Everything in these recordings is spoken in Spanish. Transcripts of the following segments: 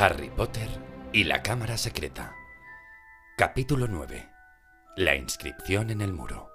Harry Potter y la Cámara Secreta. Capítulo 9. La inscripción en el muro.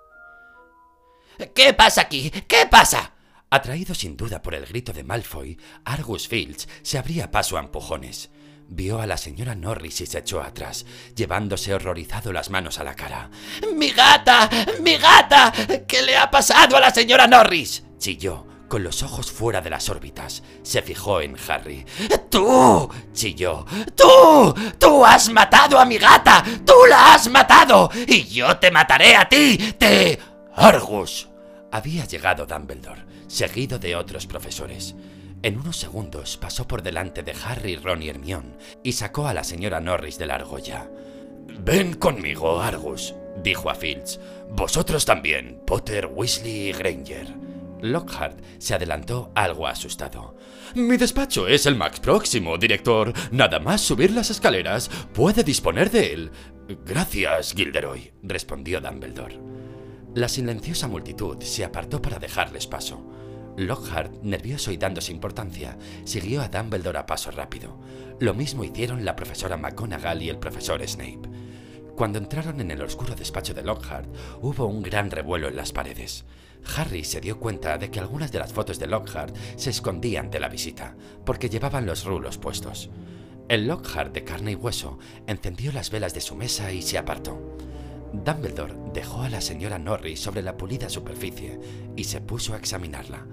¿Qué pasa aquí? ¿Qué pasa? Atraído sin duda por el grito de Malfoy, Argus Fields se abría paso a empujones. Vio a la señora Norris y se echó atrás, llevándose horrorizado las manos a la cara. ¡Mi gata! ¡Mi gata! ¿Qué le ha pasado a la señora Norris? chilló, con los ojos fuera de las órbitas. Se fijó en Harry. ¡Tú! chilló. ¡Tú! ¡Tú has matado a mi gata! ¡Tú la has matado! ¡Y yo te mataré a ti! ¡Te... Argus! Había llegado Dumbledore, seguido de otros profesores. En unos segundos pasó por delante de Harry, Ron y Hermione y sacó a la señora Norris de la argolla. Ven conmigo, Argus, dijo a Fields. Vosotros también, Potter, Weasley y Granger. Lockhart se adelantó algo asustado. Mi despacho es el más próximo, director. Nada más subir las escaleras. Puede disponer de él. Gracias, Gilderoy, respondió Dumbledore. La silenciosa multitud se apartó para dejarles paso. Lockhart, nervioso y dándose importancia, siguió a Dumbledore a paso rápido. Lo mismo hicieron la profesora McGonagall y el profesor Snape. Cuando entraron en el oscuro despacho de Lockhart, hubo un gran revuelo en las paredes. Harry se dio cuenta de que algunas de las fotos de Lockhart se escondían de la visita, porque llevaban los rulos puestos. El Lockhart de carne y hueso encendió las velas de su mesa y se apartó. Dumbledore dejó a la señora Norris sobre la pulida superficie y se puso a examinarla.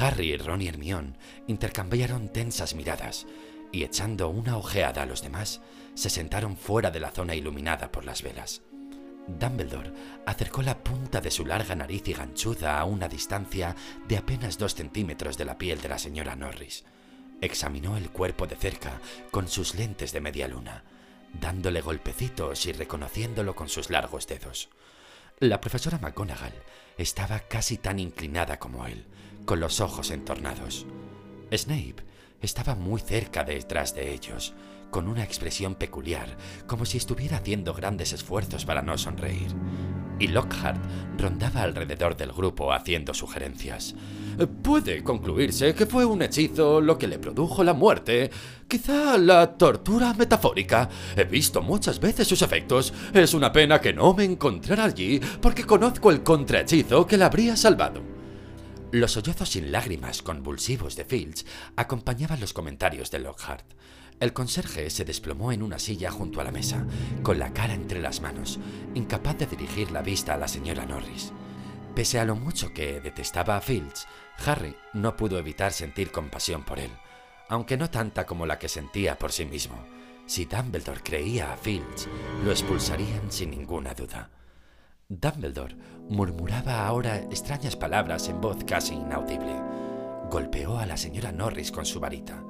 Harry, Ron y Hermione intercambiaron tensas miradas y echando una ojeada a los demás, se sentaron fuera de la zona iluminada por las velas. Dumbledore acercó la punta de su larga nariz y ganchuda a una distancia de apenas dos centímetros de la piel de la señora Norris. Examinó el cuerpo de cerca con sus lentes de media luna, dándole golpecitos y reconociéndolo con sus largos dedos. La profesora McGonagall estaba casi tan inclinada como él, con los ojos entornados. Snape estaba muy cerca detrás de ellos, con una expresión peculiar, como si estuviera haciendo grandes esfuerzos para no sonreír. Y Lockhart rondaba alrededor del grupo haciendo sugerencias. Puede concluirse que fue un hechizo lo que le produjo la muerte. Quizá la tortura metafórica. He visto muchas veces sus efectos. Es una pena que no me encontrara allí porque conozco el contrahechizo que la habría salvado. Los sollozos sin lágrimas convulsivos de Fields acompañaban los comentarios de Lockhart. El conserje se desplomó en una silla junto a la mesa, con la cara entre las manos, incapaz de dirigir la vista a la señora Norris. Pese a lo mucho que detestaba a Fields, Harry no pudo evitar sentir compasión por él, aunque no tanta como la que sentía por sí mismo. Si Dumbledore creía a Fields, lo expulsarían sin ninguna duda. Dumbledore murmuraba ahora extrañas palabras en voz casi inaudible. Golpeó a la señora Norris con su varita,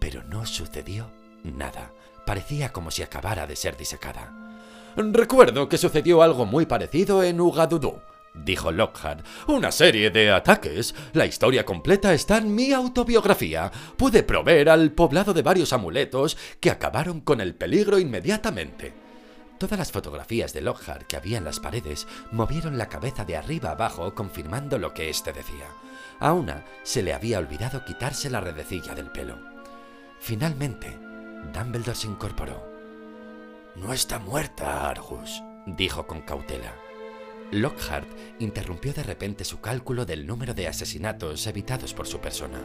pero no sucedió nada. Parecía como si acabara de ser disecada. Recuerdo que sucedió algo muy parecido en Ugadudu, dijo Lockhart. Una serie de ataques. La historia completa está en mi autobiografía. Pude proveer al poblado de varios amuletos que acabaron con el peligro inmediatamente. Todas las fotografías de Lockhart que había en las paredes movieron la cabeza de arriba abajo confirmando lo que éste decía. A una se le había olvidado quitarse la redecilla del pelo. Finalmente, Dumbledore se incorporó. No está muerta, Argus, dijo con cautela. Lockhart interrumpió de repente su cálculo del número de asesinatos evitados por su persona.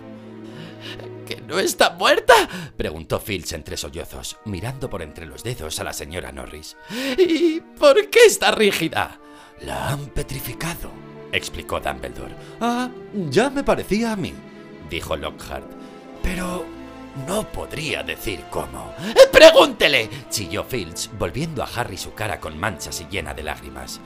¿Que no está muerta? preguntó Filch entre sollozos, mirando por entre los dedos a la señora Norris. ¿Y por qué está rígida? La han petrificado, explicó Dumbledore. Ah, ya me parecía a mí, dijo Lockhart. Pero no podría decir cómo. ¡Pregúntele! chilló Filch, volviendo a Harry su cara con manchas y llena de lágrimas.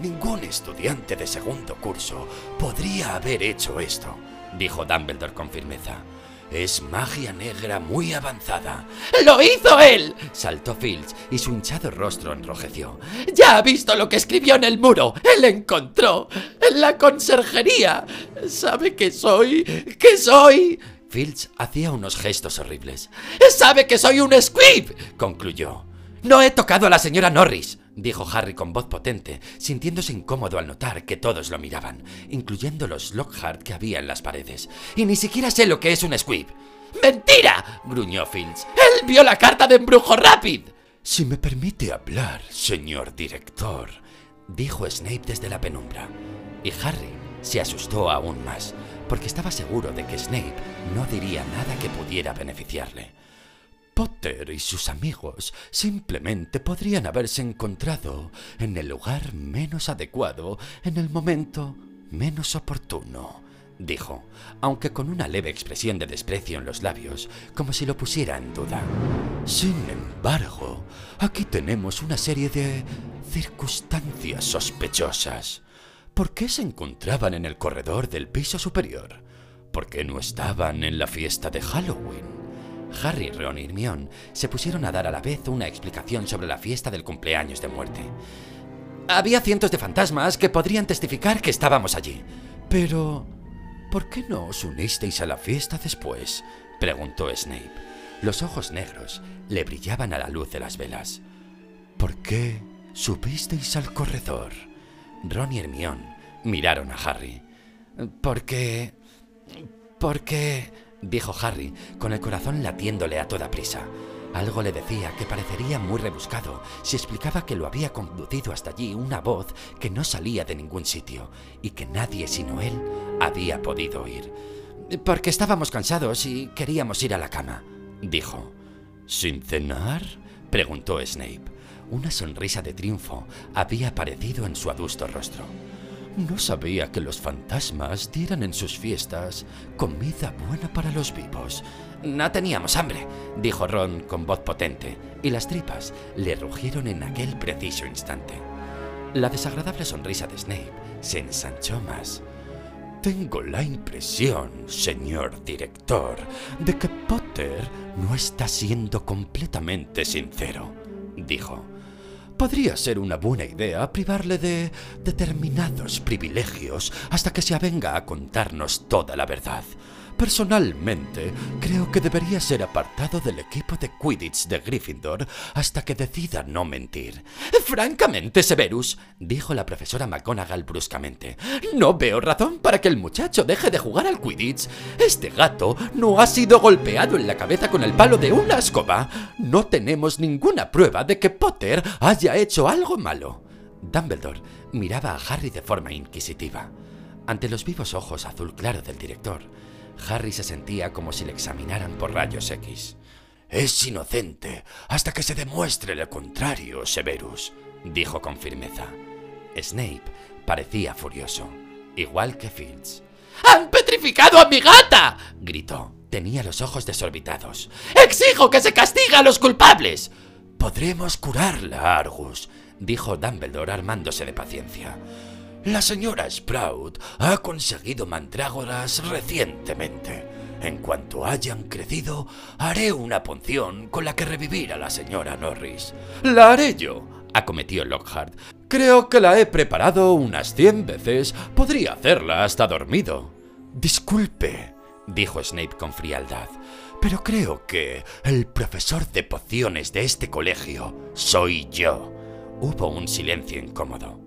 Ningún estudiante de segundo curso podría haber hecho esto, dijo Dumbledore con firmeza. Es magia negra muy avanzada. ¡Lo hizo él! saltó Filch y su hinchado rostro enrojeció. ¡Ya ha visto lo que escribió en el muro! ¡Él encontró! ¡En la conserjería! ¿Sabe que soy? ¿Qué soy? Filch hacía unos gestos horribles. ¡Sabe que soy un squib! concluyó. No he tocado a la señora Norris, dijo Harry con voz potente, sintiéndose incómodo al notar que todos lo miraban, incluyendo los Lockhart que había en las paredes. Y ni siquiera sé lo que es un squib. ¡Mentira! gruñó Fields. ¡Él vio la carta de embrujo Rapid. Si me permite hablar, señor director, dijo Snape desde la penumbra. Y Harry se asustó aún más, porque estaba seguro de que Snape no diría nada que pudiera beneficiarle. Potter y sus amigos simplemente podrían haberse encontrado en el lugar menos adecuado, en el momento menos oportuno, dijo, aunque con una leve expresión de desprecio en los labios, como si lo pusiera en duda. Sin embargo, aquí tenemos una serie de circunstancias sospechosas. ¿Por qué se encontraban en el corredor del piso superior? ¿Por qué no estaban en la fiesta de Halloween? Harry, Ron y Hermione se pusieron a dar a la vez una explicación sobre la fiesta del cumpleaños de muerte. Había cientos de fantasmas que podrían testificar que estábamos allí. Pero... ¿Por qué no os unisteis a la fiesta después? preguntó Snape. Los ojos negros le brillaban a la luz de las velas. ¿Por qué subisteis al corredor? Ron y Hermione miraron a Harry. Porque... Porque... dijo Harry, con el corazón latiéndole a toda prisa. Algo le decía que parecería muy rebuscado si explicaba que lo había conducido hasta allí una voz que no salía de ningún sitio y que nadie sino él había podido oír. Porque estábamos cansados y queríamos ir a la cama, dijo. ¿Sin cenar? preguntó Snape. Una sonrisa de triunfo había aparecido en su adusto rostro. No sabía que los fantasmas dieran en sus fiestas comida buena para los vivos. No teníamos hambre, dijo Ron con voz potente, y las tripas le rugieron en aquel preciso instante. La desagradable sonrisa de Snape se ensanchó más. Tengo la impresión, señor director, de que Potter no está siendo completamente sincero, dijo. Podría ser una buena idea privarle de determinados privilegios hasta que se avenga a contarnos toda la verdad. Personalmente, creo que debería ser apartado del equipo de Quidditch de Gryffindor hasta que decida no mentir. Francamente, Severus, dijo la profesora McGonagall bruscamente, no veo razón para que el muchacho deje de jugar al Quidditch. Este gato no ha sido golpeado en la cabeza con el palo de una escoba. No tenemos ninguna prueba de que Potter haya hecho algo malo. Dumbledore miraba a Harry de forma inquisitiva. Ante los vivos ojos azul claro del director, Harry se sentía como si le examinaran por rayos X. Es inocente hasta que se demuestre lo contrario, Severus, dijo con firmeza. Snape parecía furioso, igual que Fields. ¡Han petrificado a mi gata! gritó. Tenía los ojos desorbitados. ¡Exijo que se castigue a los culpables! Podremos curarla, Argus, dijo Dumbledore armándose de paciencia. La señora Sprout ha conseguido mandrágoras recientemente. En cuanto hayan crecido, haré una punción con la que revivir a la señora Norris. La haré yo, acometió Lockhart. Creo que la he preparado unas cien veces. Podría hacerla hasta dormido. Disculpe, dijo Snape con frialdad, pero creo que el profesor de pociones de este colegio soy yo. Hubo un silencio incómodo.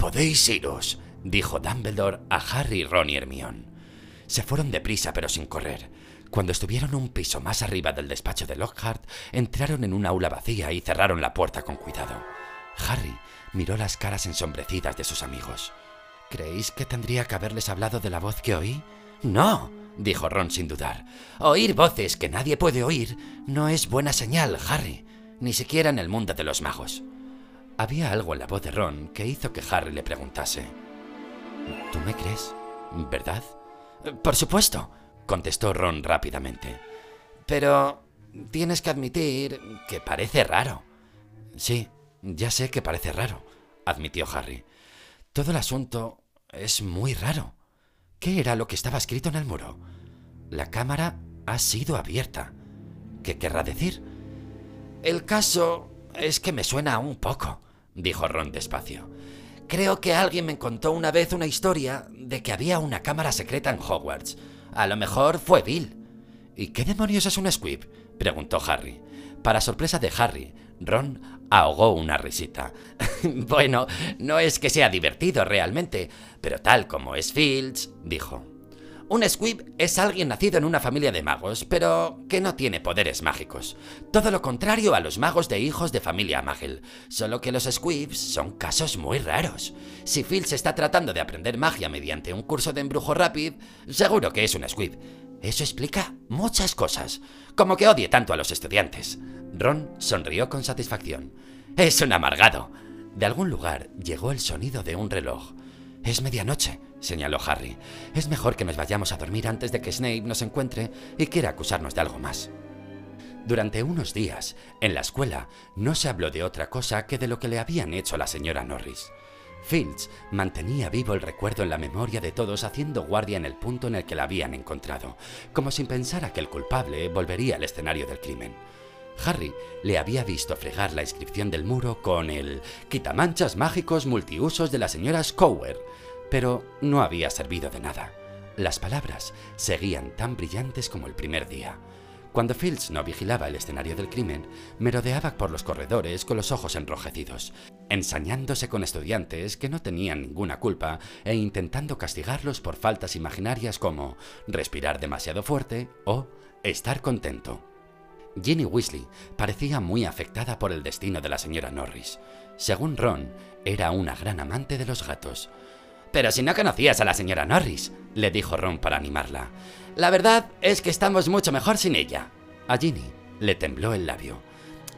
Podéis iros, dijo Dumbledore a Harry, Ron y Hermione. Se fueron deprisa pero sin correr. Cuando estuvieron un piso más arriba del despacho de Lockhart, entraron en una aula vacía y cerraron la puerta con cuidado. Harry miró las caras ensombrecidas de sus amigos. ¿Creéis que tendría que haberles hablado de la voz que oí? No, dijo Ron sin dudar. Oír voces que nadie puede oír no es buena señal, Harry, ni siquiera en el mundo de los magos. Había algo en la voz de Ron que hizo que Harry le preguntase. ¿Tú me crees? ¿Verdad? Por supuesto, contestó Ron rápidamente. Pero tienes que admitir que parece raro. Sí, ya sé que parece raro, admitió Harry. Todo el asunto es muy raro. ¿Qué era lo que estaba escrito en el muro? La cámara ha sido abierta. ¿Qué querrá decir? El caso es que me suena un poco dijo Ron despacio. Creo que alguien me contó una vez una historia de que había una cámara secreta en Hogwarts. A lo mejor fue Bill. ¿Y qué demonios es un squib? preguntó Harry. Para sorpresa de Harry, Ron ahogó una risita. bueno, no es que sea divertido realmente, pero tal como es Fields, dijo. Un squib es alguien nacido en una familia de magos, pero que no tiene poderes mágicos. Todo lo contrario a los magos de hijos de familia Magel, solo que los squibs son casos muy raros. Si Phil se está tratando de aprender magia mediante un curso de embrujo rápido, seguro que es un squib. Eso explica muchas cosas, como que odie tanto a los estudiantes. Ron sonrió con satisfacción. Es un amargado. De algún lugar llegó el sonido de un reloj. Es medianoche, señaló Harry. Es mejor que nos vayamos a dormir antes de que Snape nos encuentre y quiera acusarnos de algo más. Durante unos días, en la escuela, no se habló de otra cosa que de lo que le habían hecho a la señora Norris. Fields mantenía vivo el recuerdo en la memoria de todos haciendo guardia en el punto en el que la habían encontrado, como sin pensar a que el culpable volvería al escenario del crimen. Harry le había visto fregar la inscripción del muro con el quitamanchas mágicos multiusos de la señora Scower, pero no había servido de nada. Las palabras seguían tan brillantes como el primer día. Cuando Fields no vigilaba el escenario del crimen, merodeaba por los corredores con los ojos enrojecidos, ensañándose con estudiantes que no tenían ninguna culpa e intentando castigarlos por faltas imaginarias como respirar demasiado fuerte o estar contento. Ginny Weasley parecía muy afectada por el destino de la señora Norris. Según Ron, era una gran amante de los gatos. Pero si no conocías a la señora Norris, le dijo Ron para animarla. La verdad es que estamos mucho mejor sin ella. A Ginny le tembló el labio.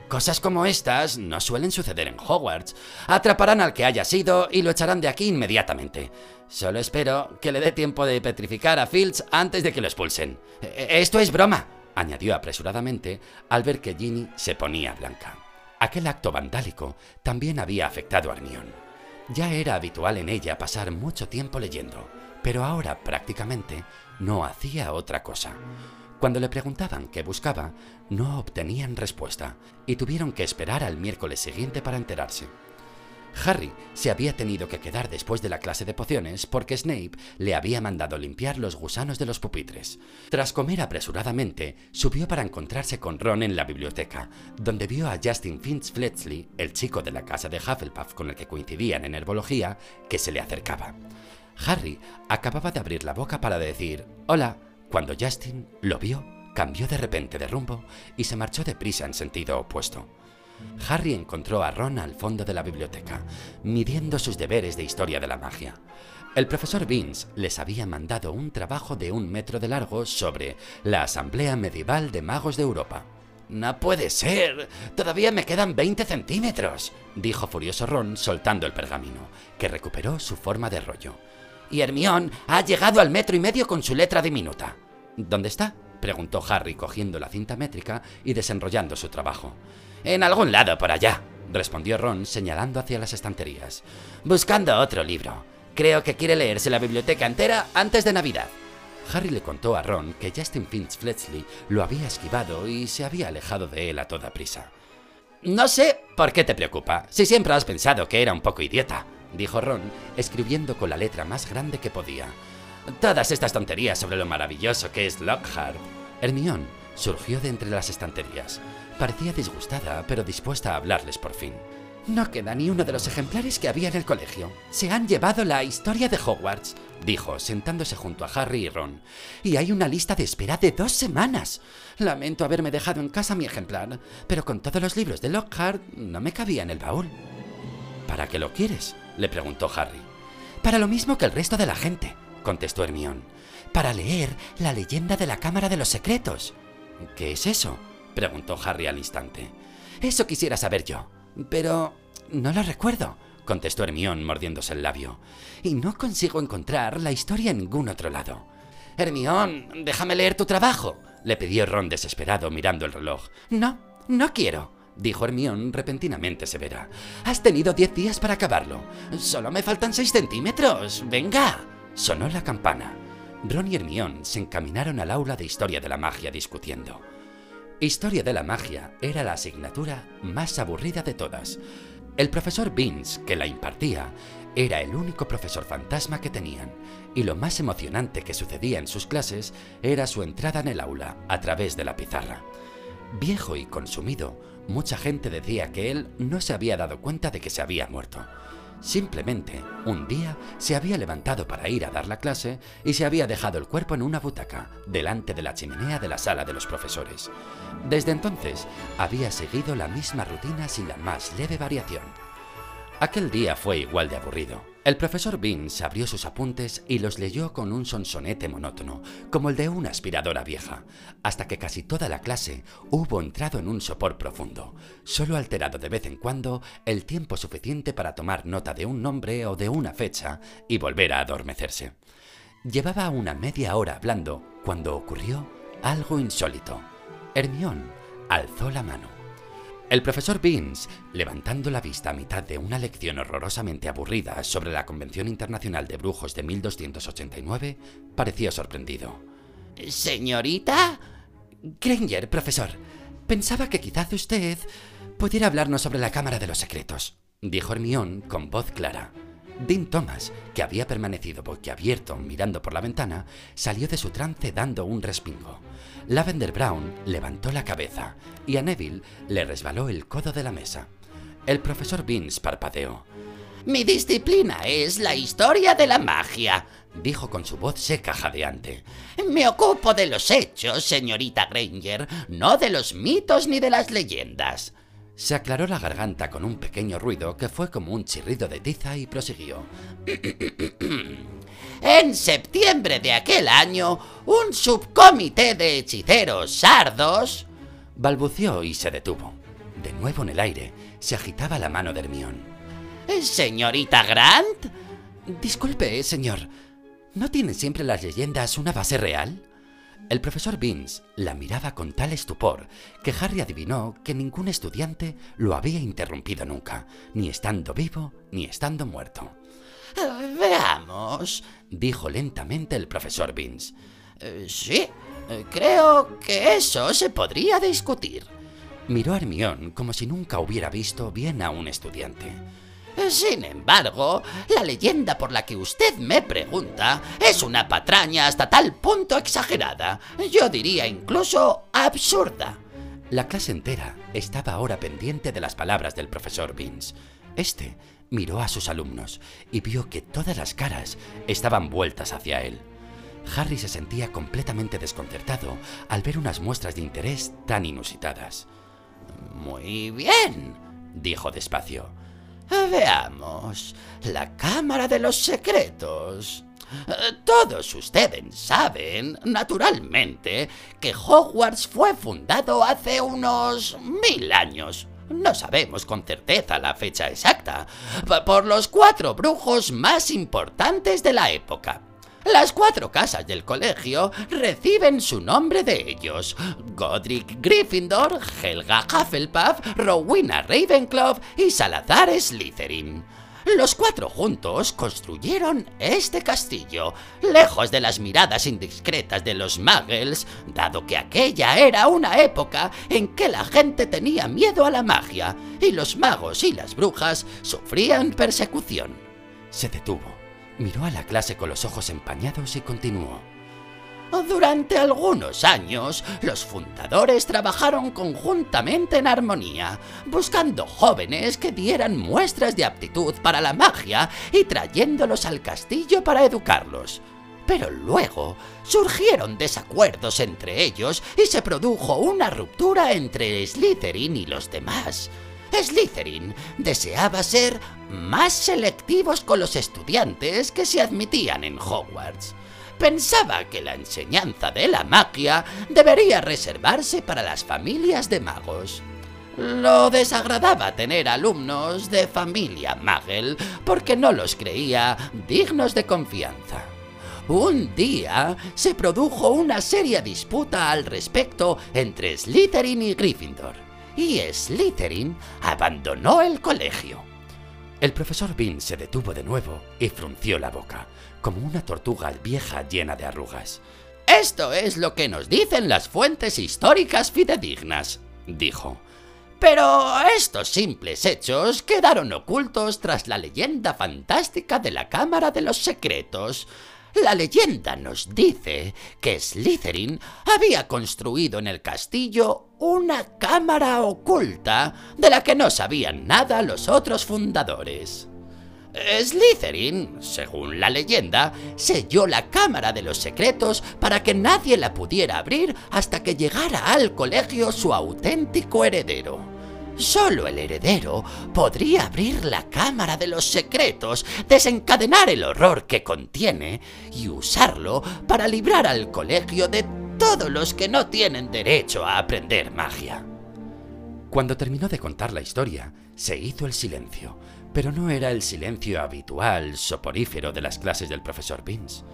Cosas como estas no suelen suceder en Hogwarts. Atraparán al que haya sido y lo echarán de aquí inmediatamente. Solo espero que le dé tiempo de petrificar a Fields antes de que lo expulsen. E-, esto es broma, añadió apresuradamente al ver que Ginny se ponía blanca. Aquel acto vandálico también había afectado a Hermione. Ya era habitual en ella pasar mucho tiempo leyendo, pero ahora prácticamente no hacía otra cosa. Cuando le preguntaban qué buscaba, no obtenían respuesta y tuvieron que esperar al miércoles siguiente para enterarse. Harry se había tenido que quedar después de la clase de pociones porque Snape le había mandado limpiar los gusanos de los pupitres. Tras comer apresuradamente, subió para encontrarse con Ron en la biblioteca, donde vio a Justin Finch Fletchley, el chico de la casa de Hufflepuff con el que coincidían en herbología, que se le acercaba. Harry acababa de abrir la boca para decir hola cuando Justin lo vio, cambió de repente de rumbo y se marchó deprisa en sentido opuesto. Harry encontró a Ron al fondo de la biblioteca, midiendo sus deberes de historia de la magia. El profesor Vince les había mandado un trabajo de un metro de largo sobre la Asamblea Medieval de Magos de Europa. No puede ser. Todavía me quedan 20 centímetros, dijo furioso Ron soltando el pergamino, que recuperó su forma de rollo. Y Hermión ha llegado al metro y medio con su letra diminuta. ¿Dónde está? preguntó Harry cogiendo la cinta métrica y desenrollando su trabajo. En algún lado por allá, respondió Ron señalando hacia las estanterías. Buscando otro libro. Creo que quiere leerse la biblioteca entera antes de Navidad. Harry le contó a Ron que Justin Finch Fletchley lo había esquivado y se había alejado de él a toda prisa. No sé por qué te preocupa, si siempre has pensado que era un poco idiota, dijo Ron, escribiendo con la letra más grande que podía. Todas estas tonterías sobre lo maravilloso que es Lockhart. Hermione surgió de entre las estanterías. Parecía disgustada, pero dispuesta a hablarles por fin. No queda ni uno de los ejemplares que había en el colegio. Se han llevado la historia de Hogwarts, dijo, sentándose junto a Harry y Ron. Y hay una lista de espera de dos semanas. Lamento haberme dejado en casa mi ejemplar, pero con todos los libros de Lockhart no me cabía en el baúl. ¿Para qué lo quieres? le preguntó Harry. Para lo mismo que el resto de la gente, contestó Hermione. Para leer la leyenda de la Cámara de los Secretos. ¿Qué es eso? Preguntó Harry al instante. Eso quisiera saber yo. Pero no lo recuerdo, contestó Hermión mordiéndose el labio. Y no consigo encontrar la historia en ningún otro lado. Hermión, déjame leer tu trabajo, le pidió Ron desesperado mirando el reloj. No, no quiero, dijo Hermión repentinamente severa. Has tenido diez días para acabarlo. Solo me faltan seis centímetros. Venga. Sonó la campana. Ron y Hermión se encaminaron al aula de historia de la magia discutiendo. Historia de la magia era la asignatura más aburrida de todas. El profesor Vince, que la impartía, era el único profesor fantasma que tenían, y lo más emocionante que sucedía en sus clases era su entrada en el aula a través de la pizarra. Viejo y consumido, mucha gente decía que él no se había dado cuenta de que se había muerto. Simplemente, un día se había levantado para ir a dar la clase y se había dejado el cuerpo en una butaca, delante de la chimenea de la sala de los profesores. Desde entonces, había seguido la misma rutina sin la más leve variación. Aquel día fue igual de aburrido. El profesor Beans abrió sus apuntes y los leyó con un sonsonete monótono, como el de una aspiradora vieja, hasta que casi toda la clase hubo entrado en un sopor profundo, solo alterado de vez en cuando el tiempo suficiente para tomar nota de un nombre o de una fecha y volver a adormecerse. Llevaba una media hora hablando cuando ocurrió algo insólito. Hermión alzó la mano. El profesor Beans, levantando la vista a mitad de una lección horrorosamente aburrida sobre la Convención Internacional de Brujos de 1289, parecía sorprendido. ¿Señorita? Granger, profesor. Pensaba que quizás usted pudiera hablarnos sobre la Cámara de los Secretos, dijo Hermión con voz clara. Dean Thomas, que había permanecido boquiabierto mirando por la ventana, salió de su trance dando un respingo. Lavender Brown levantó la cabeza y a Neville le resbaló el codo de la mesa. El profesor Beans parpadeó. Mi disciplina es la historia de la magia, dijo con su voz seca jadeante. Me ocupo de los hechos, señorita Granger, no de los mitos ni de las leyendas. Se aclaró la garganta con un pequeño ruido que fue como un chirrido de tiza y prosiguió. en septiembre de aquel año, un subcomité de hechiceros sardos... balbuceó y se detuvo. De nuevo en el aire se agitaba la mano de Hermión. ¿Señorita Grant? Disculpe, señor. ¿No tienen siempre las leyendas una base real? El profesor Beans la miraba con tal estupor que Harry adivinó que ningún estudiante lo había interrumpido nunca, ni estando vivo ni estando muerto. Veamos, dijo lentamente el profesor Beans. Eh, sí, eh, creo que eso se podría discutir. Miró a Hermión como si nunca hubiera visto bien a un estudiante. Sin embargo, la leyenda por la que usted me pregunta es una patraña hasta tal punto exagerada, yo diría incluso absurda. La clase entera estaba ahora pendiente de las palabras del profesor Beans. Este miró a sus alumnos y vio que todas las caras estaban vueltas hacia él. Harry se sentía completamente desconcertado al ver unas muestras de interés tan inusitadas. Muy bien, dijo despacio. Veamos, la Cámara de los Secretos. Todos ustedes saben, naturalmente, que Hogwarts fue fundado hace unos mil años. No sabemos con certeza la fecha exacta, por los cuatro brujos más importantes de la época. Las cuatro casas del colegio reciben su nombre de ellos. Godric Gryffindor, Helga Hufflepuff, Rowena Ravenclaw y Salazar Slytherin. Los cuatro juntos construyeron este castillo, lejos de las miradas indiscretas de los muggles, dado que aquella era una época en que la gente tenía miedo a la magia y los magos y las brujas sufrían persecución. Se detuvo Miró a la clase con los ojos empañados y continuó. Durante algunos años, los fundadores trabajaron conjuntamente en armonía, buscando jóvenes que dieran muestras de aptitud para la magia y trayéndolos al castillo para educarlos. Pero luego surgieron desacuerdos entre ellos y se produjo una ruptura entre Slytherin y los demás. Slytherin deseaba ser más selectivos con los estudiantes que se admitían en Hogwarts. Pensaba que la enseñanza de la magia debería reservarse para las familias de magos. Lo desagradaba tener alumnos de familia Magel porque no los creía dignos de confianza. Un día se produjo una seria disputa al respecto entre Slytherin y Gryffindor y Slytherin abandonó el colegio. El profesor Bean se detuvo de nuevo y frunció la boca, como una tortuga vieja llena de arrugas. Esto es lo que nos dicen las fuentes históricas fidedignas, dijo. Pero estos simples hechos quedaron ocultos tras la leyenda fantástica de la Cámara de los Secretos, la leyenda nos dice que Slytherin había construido en el castillo una cámara oculta de la que no sabían nada los otros fundadores. Slytherin, según la leyenda, selló la Cámara de los Secretos para que nadie la pudiera abrir hasta que llegara al colegio su auténtico heredero. Solo el heredero podría abrir la Cámara de los Secretos, desencadenar el horror que contiene y usarlo para librar al colegio de todos los que no tienen derecho a aprender magia. Cuando terminó de contar la historia, se hizo el silencio, pero no era el silencio habitual, soporífero de las clases del profesor Vince.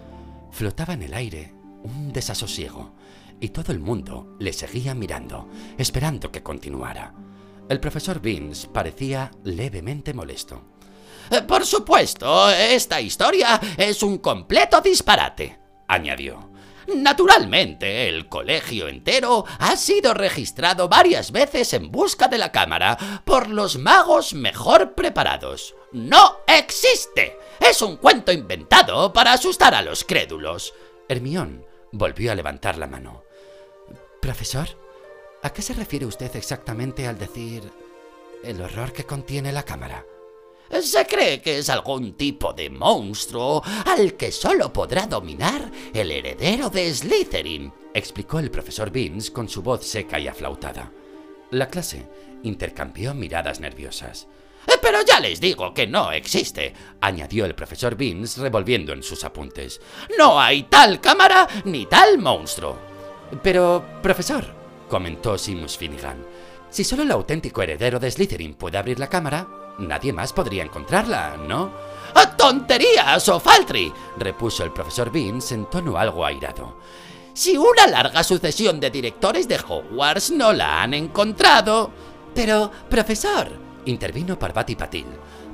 Flotaba en el aire un desasosiego, y todo el mundo le seguía mirando, esperando que continuara. El profesor Vince parecía levemente molesto. Eh, por supuesto, esta historia es un completo disparate, añadió. Naturalmente, el colegio entero ha sido registrado varias veces en busca de la cámara por los magos mejor preparados. ¡No existe! Es un cuento inventado para asustar a los crédulos. Hermión volvió a levantar la mano. Profesor, ¿a qué se refiere usted exactamente al decir el horror que contiene la cámara? Se cree que es algún tipo de monstruo al que solo podrá dominar el heredero de Slytherin, explicó el profesor Beans con su voz seca y aflautada. La clase intercambió miradas nerviosas. Eh, pero ya les digo que no existe, añadió el profesor Beans revolviendo en sus apuntes. No hay tal cámara ni tal monstruo. Pero, profesor, comentó Simus Finnegan, si solo el auténtico heredero de Slytherin puede abrir la cámara, Nadie más podría encontrarla, ¿no? ¡Ah, ¡Tonterías, O'Faltry! repuso el profesor Beans en tono algo airado. Si una larga sucesión de directores de Hogwarts no la han encontrado. Pero, profesor, intervino Parvati Patil,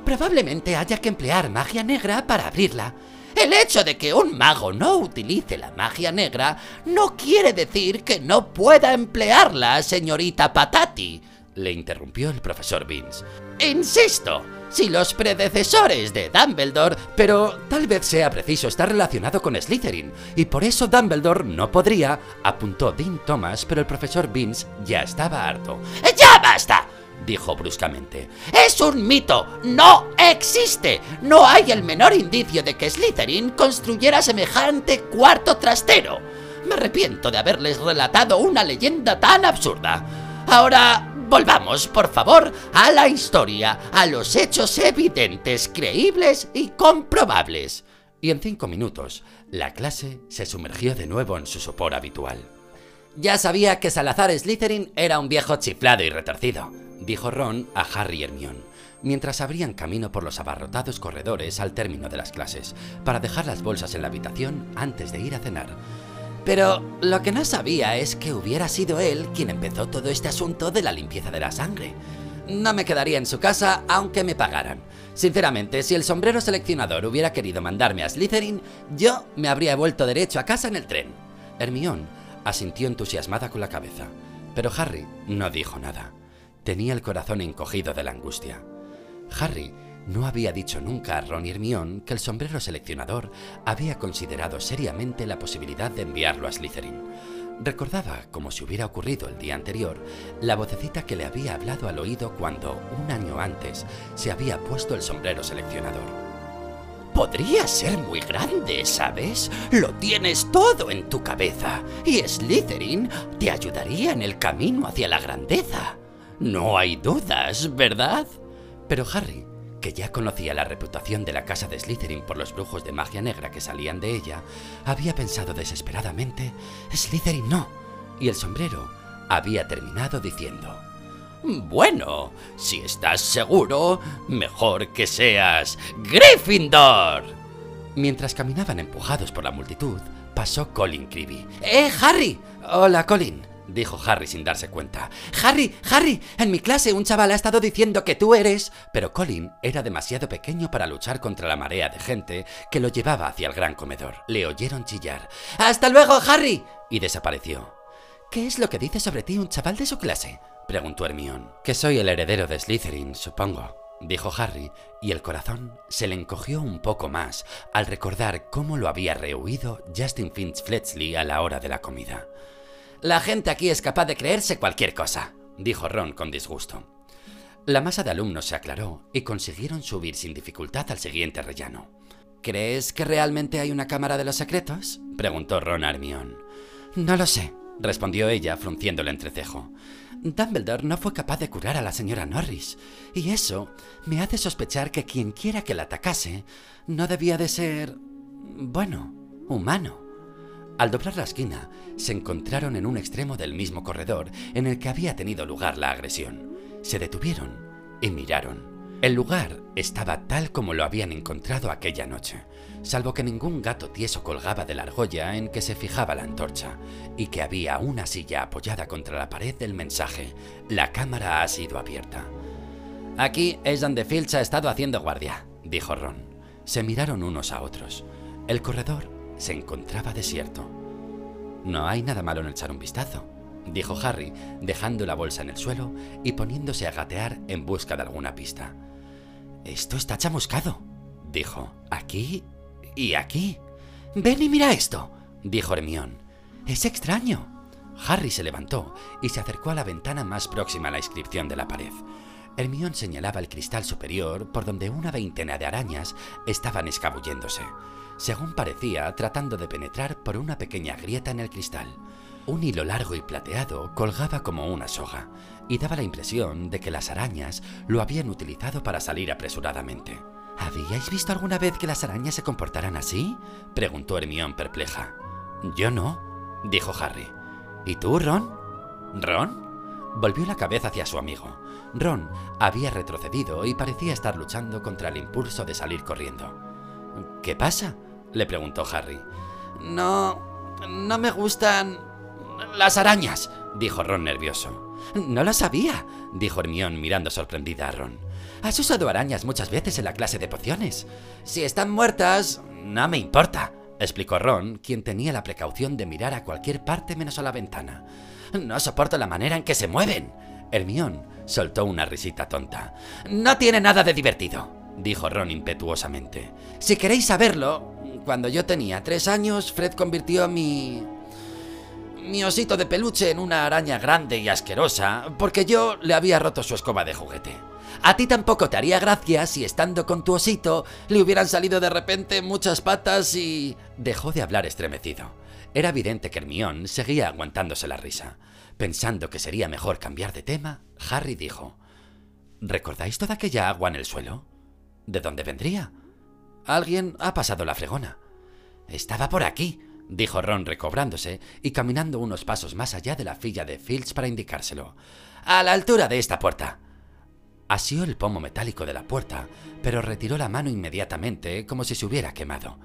probablemente haya que emplear magia negra para abrirla. El hecho de que un mago no utilice la magia negra no quiere decir que no pueda emplearla, señorita Patati le interrumpió el profesor Vince. Insisto, si los predecesores de Dumbledore, pero tal vez sea preciso estar relacionado con Slytherin, y por eso Dumbledore no podría, apuntó Dean Thomas, pero el profesor Vince ya estaba harto. ¡Ya basta! dijo bruscamente. Es un mito, no existe. No hay el menor indicio de que Slytherin construyera semejante cuarto trastero. Me arrepiento de haberles relatado una leyenda tan absurda. Ahora Volvamos, por favor, a la historia, a los hechos evidentes, creíbles y comprobables. Y en cinco minutos, la clase se sumergió de nuevo en su sopor habitual. Ya sabía que Salazar Slytherin era un viejo chiflado y retorcido, dijo Ron a Harry y Hermione, mientras abrían camino por los abarrotados corredores al término de las clases, para dejar las bolsas en la habitación antes de ir a cenar. Pero lo que no sabía es que hubiera sido él quien empezó todo este asunto de la limpieza de la sangre. No me quedaría en su casa aunque me pagaran. Sinceramente, si el sombrero seleccionador hubiera querido mandarme a Slytherin, yo me habría vuelto derecho a casa en el tren. Hermión asintió entusiasmada con la cabeza, pero Harry no dijo nada. Tenía el corazón encogido de la angustia. Harry no había dicho nunca a Ron y que el sombrero seleccionador había considerado seriamente la posibilidad de enviarlo a Slytherin. Recordaba, como si hubiera ocurrido el día anterior, la vocecita que le había hablado al oído cuando, un año antes, se había puesto el sombrero seleccionador. Podría ser muy grande, ¿sabes? Lo tienes todo en tu cabeza, y Slytherin te ayudaría en el camino hacia la grandeza. No hay dudas, ¿verdad? Pero Harry que ya conocía la reputación de la casa de Slytherin por los brujos de magia negra que salían de ella, había pensado desesperadamente, Slytherin no, y el sombrero había terminado diciendo, bueno, si estás seguro, mejor que seas Gryffindor. Mientras caminaban empujados por la multitud, pasó Colin Creevy. ¡Eh, Harry! Hola, Colin dijo Harry sin darse cuenta. Harry, Harry, en mi clase un chaval ha estado diciendo que tú eres... Pero Colin era demasiado pequeño para luchar contra la marea de gente que lo llevaba hacia el gran comedor. Le oyeron chillar. ¡Hasta luego, Harry! y desapareció. ¿Qué es lo que dice sobre ti un chaval de su clase? preguntó Hermione. Que soy el heredero de Slytherin, supongo dijo Harry, y el corazón se le encogió un poco más al recordar cómo lo había rehuido Justin Finch Fletchley a la hora de la comida. La gente aquí es capaz de creerse cualquier cosa, dijo Ron con disgusto. La masa de alumnos se aclaró y consiguieron subir sin dificultad al siguiente rellano. ¿Crees que realmente hay una cámara de los secretos? preguntó Ron a. No lo sé, respondió ella frunciendo el entrecejo. Dumbledore no fue capaz de curar a la señora Norris, y eso me hace sospechar que quien quiera que la atacase no debía de ser... bueno, humano. Al doblar la esquina, se encontraron en un extremo del mismo corredor en el que había tenido lugar la agresión. Se detuvieron y miraron. El lugar estaba tal como lo habían encontrado aquella noche, salvo que ningún gato tieso colgaba de la argolla en que se fijaba la antorcha, y que había una silla apoyada contra la pared del mensaje. La cámara ha sido abierta. Aquí es donde Filch ha estado haciendo guardia, dijo Ron. Se miraron unos a otros. El corredor se encontraba desierto. No hay nada malo en echar un vistazo, dijo Harry, dejando la bolsa en el suelo y poniéndose a gatear en busca de alguna pista. Esto está chamuscado, dijo. Aquí y aquí. Ven y mira esto, dijo Hermión. Es extraño. Harry se levantó y se acercó a la ventana más próxima a la inscripción de la pared. Hermión señalaba el cristal superior por donde una veintena de arañas estaban escabulléndose según parecía tratando de penetrar por una pequeña grieta en el cristal. Un hilo largo y plateado colgaba como una soga, y daba la impresión de que las arañas lo habían utilizado para salir apresuradamente. ¿Habíais visto alguna vez que las arañas se comportaran así? preguntó Hermión perpleja. Yo no, dijo Harry. ¿Y tú, Ron? ¿Ron? Volvió la cabeza hacia su amigo. Ron había retrocedido y parecía estar luchando contra el impulso de salir corriendo. ¿Qué pasa? Le preguntó Harry. No, no me gustan las arañas, dijo Ron nervioso. No lo sabía, dijo Hermión mirando sorprendida a Ron. Has usado arañas muchas veces en la clase de pociones. Si están muertas, no me importa, explicó Ron, quien tenía la precaución de mirar a cualquier parte menos a la ventana. No soporto la manera en que se mueven. Hermión soltó una risita tonta. No tiene nada de divertido, dijo Ron impetuosamente. Si queréis saberlo, cuando yo tenía tres años, Fred convirtió mi... mi osito de peluche en una araña grande y asquerosa, porque yo le había roto su escoba de juguete. A ti tampoco te haría gracia si estando con tu osito le hubieran salido de repente muchas patas y... Dejó de hablar estremecido. Era evidente que Hermión seguía aguantándose la risa. Pensando que sería mejor cambiar de tema, Harry dijo: ¿Recordáis toda aquella agua en el suelo? ¿De dónde vendría? Alguien ha pasado la fregona. Estaba por aquí, dijo Ron recobrándose y caminando unos pasos más allá de la fila de Fields para indicárselo. A la altura de esta puerta. Asió el pomo metálico de la puerta, pero retiró la mano inmediatamente como si se hubiera quemado.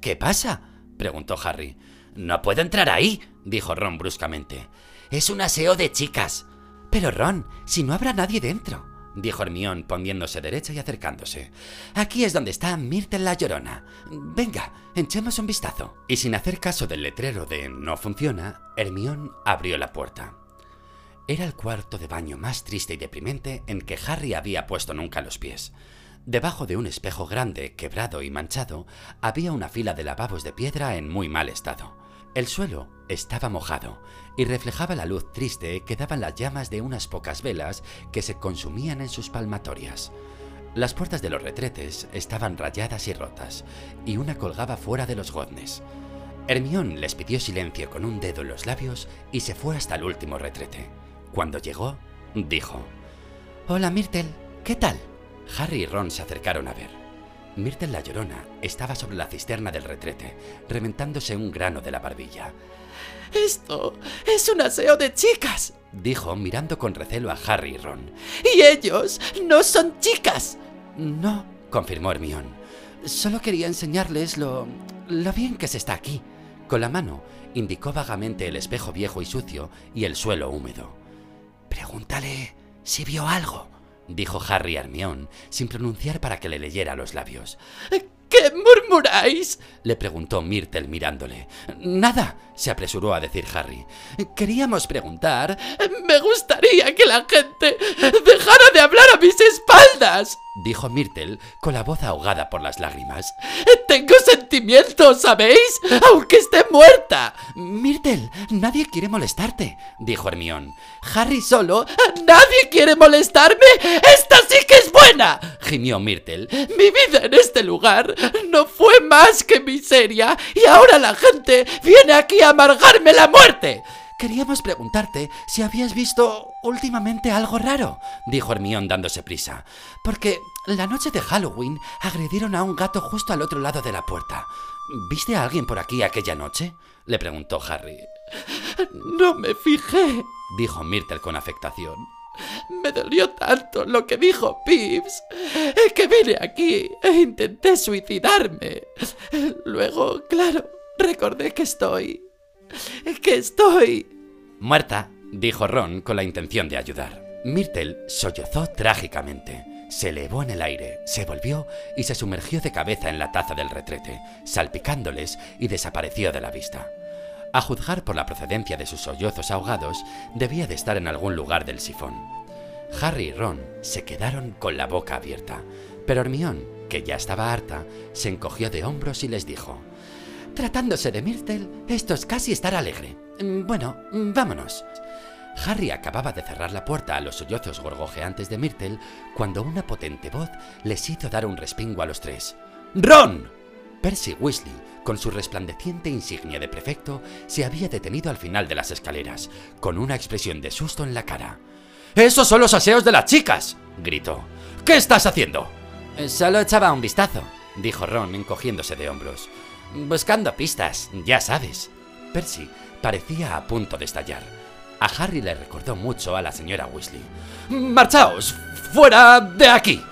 ¿Qué pasa? preguntó Harry. No puedo entrar ahí, dijo Ron bruscamente. Es un aseo de chicas. Pero Ron, si no habrá nadie dentro dijo Hermión poniéndose derecha y acercándose. Aquí es donde está Myrtle la Llorona. Venga, echemos un vistazo. Y sin hacer caso del letrero de no funciona, Hermión abrió la puerta. Era el cuarto de baño más triste y deprimente en que Harry había puesto nunca los pies. Debajo de un espejo grande, quebrado y manchado, había una fila de lavabos de piedra en muy mal estado. El suelo estaba mojado y reflejaba la luz triste que daban las llamas de unas pocas velas que se consumían en sus palmatorias. Las puertas de los retretes estaban rayadas y rotas, y una colgaba fuera de los goznes. Hermión les pidió silencio con un dedo en los labios y se fue hasta el último retrete. Cuando llegó, dijo: Hola Myrtle, ¿qué tal? Harry y Ron se acercaron a ver. Myrtle la llorona estaba sobre la cisterna del retrete, reventándose un grano de la barbilla. Esto es un aseo de chicas, dijo mirando con recelo a Harry y Ron. Y ellos no son chicas. No, confirmó Hermión. Solo quería enseñarles lo. lo bien que se está aquí. Con la mano indicó vagamente el espejo viejo y sucio y el suelo húmedo. Pregúntale si vio algo, dijo Harry a Hermión, sin pronunciar para que le leyera los labios. ¿Qué murmuráis? le preguntó Myrtle mirándole. Nada, se apresuró a decir Harry. Queríamos preguntar. Me gustaría que la gente dejara de hablar ¡A mis espaldas! dijo Myrtle con la voz ahogada por las lágrimas. Tengo sentimientos, ¿sabéis? Aunque esté muerta. Myrtle, nadie quiere molestarte, dijo Hermión. Harry solo. ¡Nadie quiere molestarme! ¡Esta sí que es buena! Gimió Myrtle. Mi vida en este lugar no fue más que miseria y ahora la gente viene aquí a amargarme la muerte. Queríamos preguntarte si habías visto últimamente algo raro, dijo Hermión dándose prisa, porque la noche de Halloween agredieron a un gato justo al otro lado de la puerta. ¿Viste a alguien por aquí aquella noche? le preguntó Harry. No me fijé, dijo Myrtle con afectación. Me dolió tanto lo que dijo Pips que vine aquí e intenté suicidarme. Luego, claro, recordé que estoy que estoy... Muerta, dijo Ron con la intención de ayudar. Myrtle sollozó trágicamente. Se elevó en el aire, se volvió y se sumergió de cabeza en la taza del retrete, salpicándoles y desapareció de la vista. A juzgar por la procedencia de sus sollozos ahogados, debía de estar en algún lugar del sifón. Harry y Ron se quedaron con la boca abierta, pero Hermione, que ya estaba harta, se encogió de hombros y les dijo: Tratándose de Myrtle, esto es casi estar alegre. Bueno, vámonos. Harry acababa de cerrar la puerta a los sollozos gorgojeantes de Myrtle cuando una potente voz les hizo dar un respingo a los tres. ¡Ron! Percy Weasley, con su resplandeciente insignia de prefecto, se había detenido al final de las escaleras, con una expresión de susto en la cara. ¡Esos son los aseos de las chicas! gritó. ¿Qué estás haciendo? Solo echaba un vistazo, dijo Ron encogiéndose de hombros. Buscando pistas, ya sabes. Percy parecía a punto de estallar. A Harry le recordó mucho a la señora Weasley. ¡Marchaos! ¡Fuera de aquí!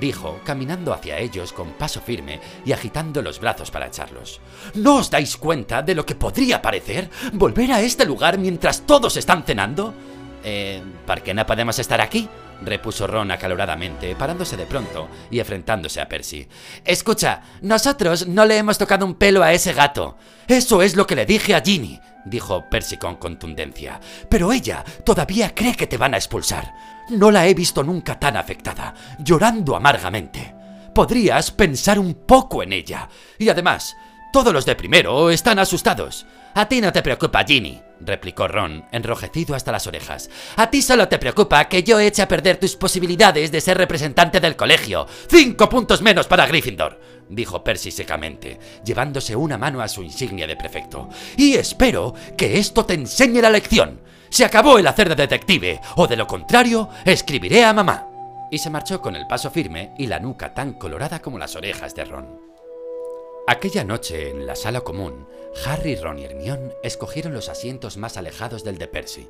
Dijo, caminando hacia ellos con paso firme y agitando los brazos para echarlos. ¿No os dais cuenta de lo que podría parecer volver a este lugar mientras todos están cenando? Eh, ¿por qué no podemos estar aquí? Repuso Ron acaloradamente, parándose de pronto y enfrentándose a Percy. Escucha, nosotros no le hemos tocado un pelo a ese gato. Eso es lo que le dije a Ginny, dijo Percy con contundencia. Pero ella todavía cree que te van a expulsar. No la he visto nunca tan afectada, llorando amargamente. Podrías pensar un poco en ella. Y además, todos los de primero están asustados. A ti no te preocupa, Ginny, replicó Ron, enrojecido hasta las orejas. A ti solo te preocupa que yo eche a perder tus posibilidades de ser representante del colegio. Cinco puntos menos para Gryffindor, dijo Percy secamente, llevándose una mano a su insignia de prefecto. Y espero que esto te enseñe la lección. Se acabó el hacer de detective, o de lo contrario, escribiré a mamá. Y se marchó con el paso firme y la nuca tan colorada como las orejas de Ron. Aquella noche, en la sala común, Harry, Ron y Hermione escogieron los asientos más alejados del de Percy.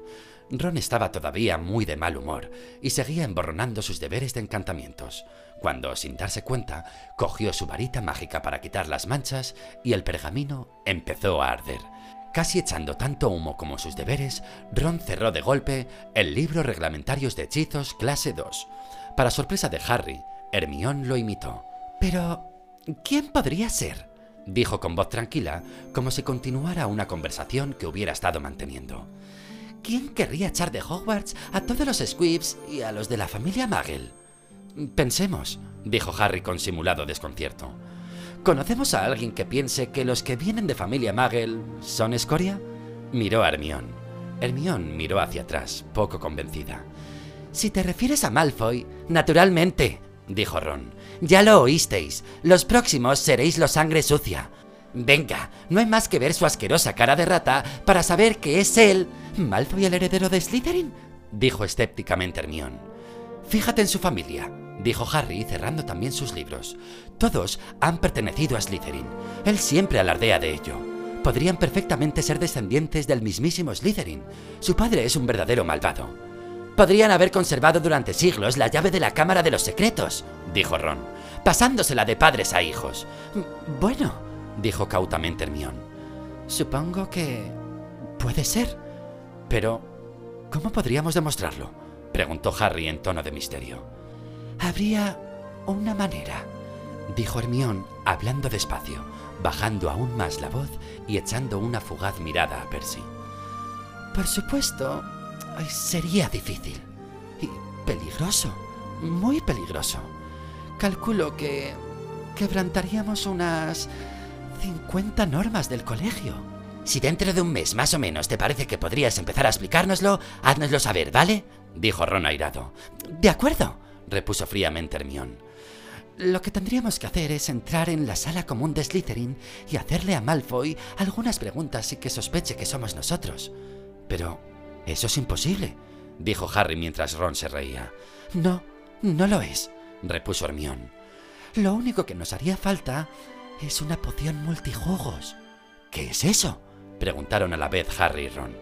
Ron estaba todavía muy de mal humor y seguía emborronando sus deberes de encantamientos, cuando, sin darse cuenta, cogió su varita mágica para quitar las manchas y el pergamino empezó a arder. Casi echando tanto humo como sus deberes, Ron cerró de golpe el libro Reglamentarios de Hechizos Clase 2. Para sorpresa de Harry, Hermione lo imitó. Pero, ¿Quién podría ser? dijo con voz tranquila, como si continuara una conversación que hubiera estado manteniendo. ¿Quién querría echar de Hogwarts a todos los Squibs y a los de la familia Muggle? Pensemos, dijo Harry con simulado desconcierto. ¿Conocemos a alguien que piense que los que vienen de familia Muggle son escoria? Miró a Hermione. Hermione miró hacia atrás, poco convencida. Si te refieres a Malfoy, naturalmente, dijo Ron. Ya lo oísteis. Los próximos seréis los sangre sucia. Venga, no hay más que ver su asquerosa cara de rata para saber que es él. ¿Malfoy el heredero de Slytherin? dijo escépticamente Hermione. Fíjate en su familia, dijo Harry cerrando también sus libros. Todos han pertenecido a Slytherin. Él siempre alardea de ello. Podrían perfectamente ser descendientes del mismísimo Slytherin. Su padre es un verdadero malvado. Podrían haber conservado durante siglos la llave de la Cámara de los Secretos, dijo Ron, pasándosela de padres a hijos. Bueno, dijo cautamente Hermión. Supongo que... puede ser. Pero... ¿Cómo podríamos demostrarlo? preguntó Harry en tono de misterio. Habría una manera, dijo Hermión, hablando despacio, bajando aún más la voz y echando una fugaz mirada a Percy. Por supuesto, sería difícil y peligroso, muy peligroso. Calculo que quebrantaríamos unas 50 normas del colegio. Si dentro de un mes más o menos te parece que podrías empezar a explicárnoslo, háznoslo saber, ¿vale? dijo Ron airado. De acuerdo, repuso fríamente Hermión. Lo que tendríamos que hacer es entrar en la sala común de Slytherin y hacerle a Malfoy algunas preguntas y que sospeche que somos nosotros. Pero eso es imposible, dijo Harry mientras Ron se reía. No, no lo es, repuso Hermión. Lo único que nos haría falta es una poción multijugos. ¿Qué es eso? preguntaron a la vez Harry y Ron.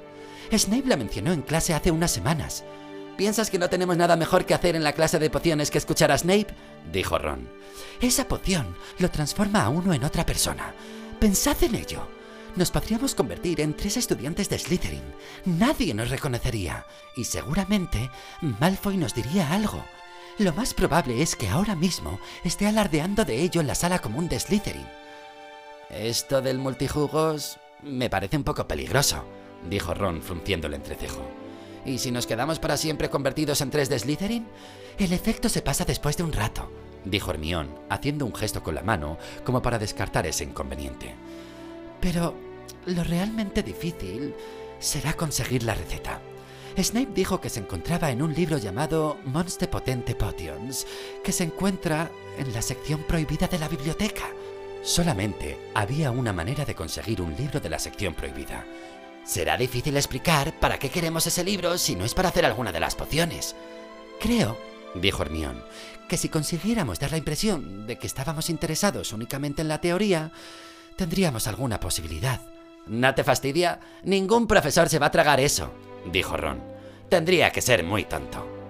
Snape la mencionó en clase hace unas semanas. ¿Piensas que no tenemos nada mejor que hacer en la clase de pociones que escuchar a Snape? dijo Ron. Esa poción lo transforma a uno en otra persona. Pensad en ello. Nos podríamos convertir en tres estudiantes de Slytherin. Nadie nos reconocería. Y seguramente Malfoy nos diría algo. Lo más probable es que ahora mismo esté alardeando de ello en la sala común de Slytherin. Esto del multijugos me parece un poco peligroso, dijo Ron frunciendo el entrecejo. ¿Y si nos quedamos para siempre convertidos en tres de Slytherin? El efecto se pasa después de un rato, dijo Hermión, haciendo un gesto con la mano como para descartar ese inconveniente. Pero lo realmente difícil será conseguir la receta. Snape dijo que se encontraba en un libro llamado Monster Potente Potions, que se encuentra en la sección prohibida de la biblioteca. Solamente había una manera de conseguir un libro de la sección prohibida. Será difícil explicar para qué queremos ese libro si no es para hacer alguna de las pociones. Creo, dijo Hermión, que si consiguiéramos dar la impresión de que estábamos interesados únicamente en la teoría, tendríamos alguna posibilidad. No te fastidia, ningún profesor se va a tragar eso, dijo Ron. Tendría que ser muy tonto.